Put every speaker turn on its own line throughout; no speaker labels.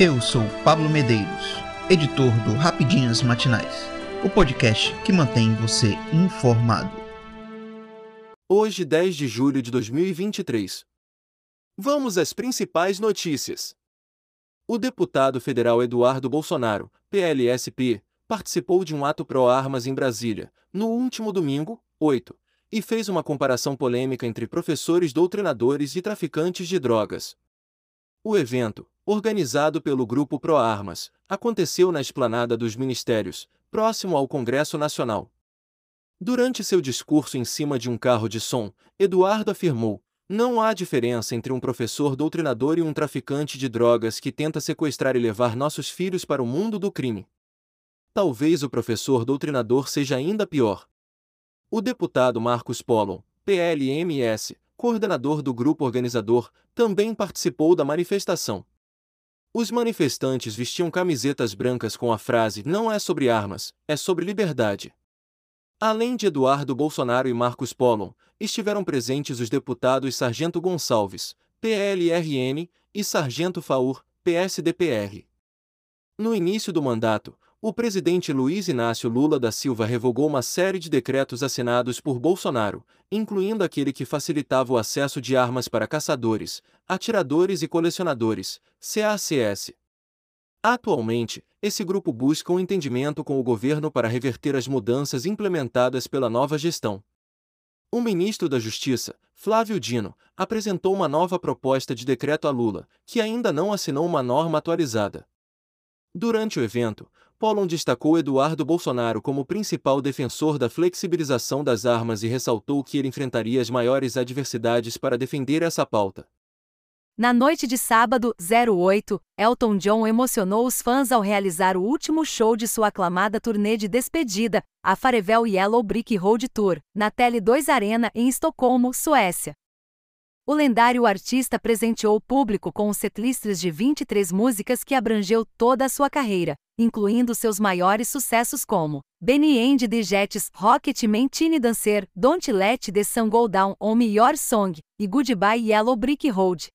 Eu sou Pablo Medeiros, editor do Rapidinhas Matinais, o podcast que mantém você informado.
Hoje, 10 de julho de 2023. Vamos às principais notícias. O deputado federal Eduardo Bolsonaro, PLSP, participou de um ato pró-armas em Brasília, no último domingo, 8, e fez uma comparação polêmica entre professores doutrinadores e traficantes de drogas. O evento, organizado pelo Grupo Pro Armas, aconteceu na esplanada dos Ministérios, próximo ao Congresso Nacional. Durante seu discurso em cima de um carro de som, Eduardo afirmou: não há diferença entre um professor doutrinador e um traficante de drogas que tenta sequestrar e levar nossos filhos para o mundo do crime. Talvez o professor doutrinador seja ainda pior. O deputado Marcos Polo, PLMS, coordenador do grupo organizador, também participou da manifestação. Os manifestantes vestiam camisetas brancas com a frase Não é sobre armas, é sobre liberdade. Além de Eduardo Bolsonaro e Marcos Polo, estiveram presentes os deputados Sargento Gonçalves, PLRN, e Sargento Faur, PSDPR. No início do mandato, o presidente Luiz Inácio Lula da Silva revogou uma série de decretos assinados por Bolsonaro, incluindo aquele que facilitava o acesso de armas para caçadores, atiradores e colecionadores, CACS. Atualmente, esse grupo busca um entendimento com o governo para reverter as mudanças implementadas pela nova gestão. O ministro da Justiça, Flávio Dino, apresentou uma nova proposta de decreto a Lula, que ainda não assinou uma norma atualizada. Durante o evento, Pollon destacou Eduardo Bolsonaro como principal defensor da flexibilização das armas e ressaltou que ele enfrentaria as maiores adversidades para defender essa pauta.
Na noite de sábado, 08, Elton John emocionou os fãs ao realizar o último show de sua aclamada turnê de despedida, a Farevel Yellow Brick Road Tour, na Tele2 Arena em Estocolmo, Suécia. O lendário artista presenteou o público com um setlists de 23 músicas que abrangeu toda a sua carreira, incluindo seus maiores sucessos como Benny and the Jets, Rocket Man Tiny Dancer, Don't Let the Sun Go Down ou Me Your Song, e Goodbye Yellow Brick Road.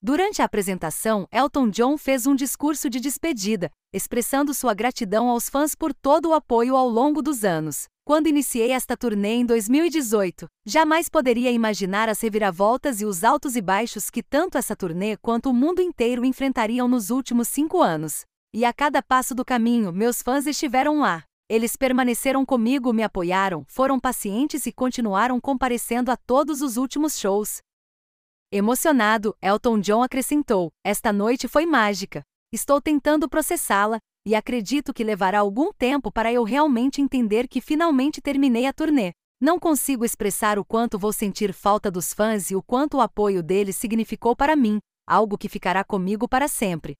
Durante a apresentação, Elton John fez um discurso de despedida, expressando sua gratidão aos fãs por todo o apoio ao longo dos anos. Quando iniciei esta turnê em 2018, jamais poderia imaginar as reviravoltas e os altos e baixos que tanto essa turnê quanto o mundo inteiro enfrentariam nos últimos cinco anos. E a cada passo do caminho, meus fãs estiveram lá. Eles permaneceram comigo, me apoiaram, foram pacientes e continuaram comparecendo a todos os últimos shows. Emocionado, Elton John acrescentou: Esta noite foi mágica. Estou tentando processá-la, e acredito que levará algum tempo para eu realmente entender que finalmente terminei a turnê. Não consigo expressar o quanto vou sentir falta dos fãs e o quanto o apoio deles significou para mim, algo que ficará comigo para sempre.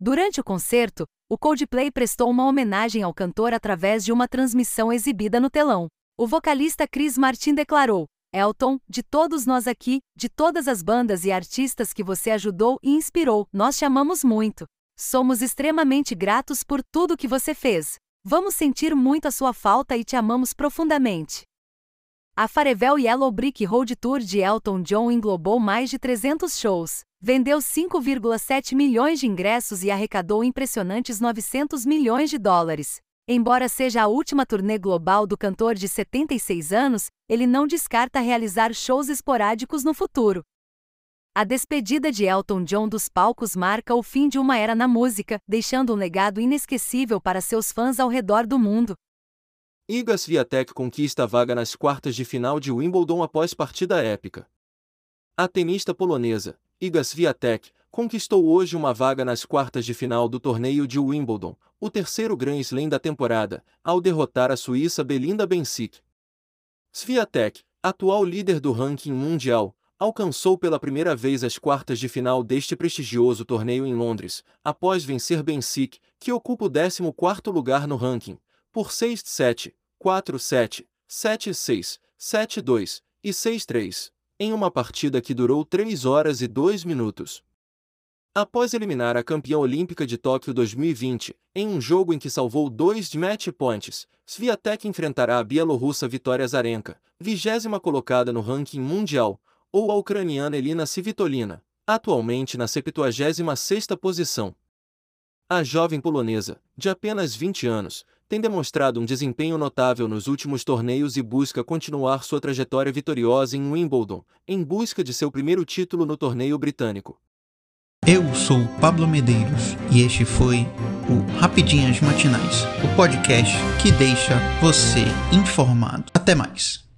Durante o concerto, o Coldplay prestou uma homenagem ao cantor através de uma transmissão exibida no telão. O vocalista Chris Martin declarou: Elton, de todos nós aqui, de todas as bandas e artistas que você ajudou e inspirou, nós te amamos muito. Somos extremamente gratos por tudo que você fez. Vamos sentir muito a sua falta e te amamos profundamente. A Farevel Yellow Brick Road Tour de Elton John englobou mais de 300 shows, vendeu 5,7 milhões de ingressos e arrecadou impressionantes 900 milhões de dólares. Embora seja a última turnê global do cantor de 76 anos, ele não descarta realizar shows esporádicos no futuro. A despedida de Elton John dos palcos marca o fim de uma era na música, deixando um legado inesquecível para seus fãs ao redor do mundo.
Iga Swiatek conquista a vaga nas quartas de final de Wimbledon após partida épica. A tenista polonesa, Iga Swiatek, conquistou hoje uma vaga nas quartas de final do torneio de Wimbledon, o terceiro Grand Slam da temporada, ao derrotar a suíça Belinda Bencic. Swiatek, atual líder do ranking mundial, alcançou pela primeira vez as quartas de final deste prestigioso torneio em Londres, após vencer Bencic, que ocupa o 14º lugar no ranking, por 6-7, 4-7, 7-6, 7-2 e 6-3, em uma partida que durou 3 horas e 2 minutos. Após eliminar a campeã olímpica de Tóquio 2020, em um jogo em que salvou dois match points, Sviatek enfrentará a bielorrussa Vitória Zarenka, vigésima colocada no ranking mundial, ou a ucraniana Elina Svitolina, atualmente na 76ª posição. A jovem polonesa, de apenas 20 anos, tem demonstrado um desempenho notável nos últimos torneios e busca continuar sua trajetória vitoriosa em Wimbledon, em busca de seu primeiro título no torneio britânico.
Eu sou Pablo Medeiros e este foi o Rapidinhas Matinais, o podcast que deixa você informado. Até mais.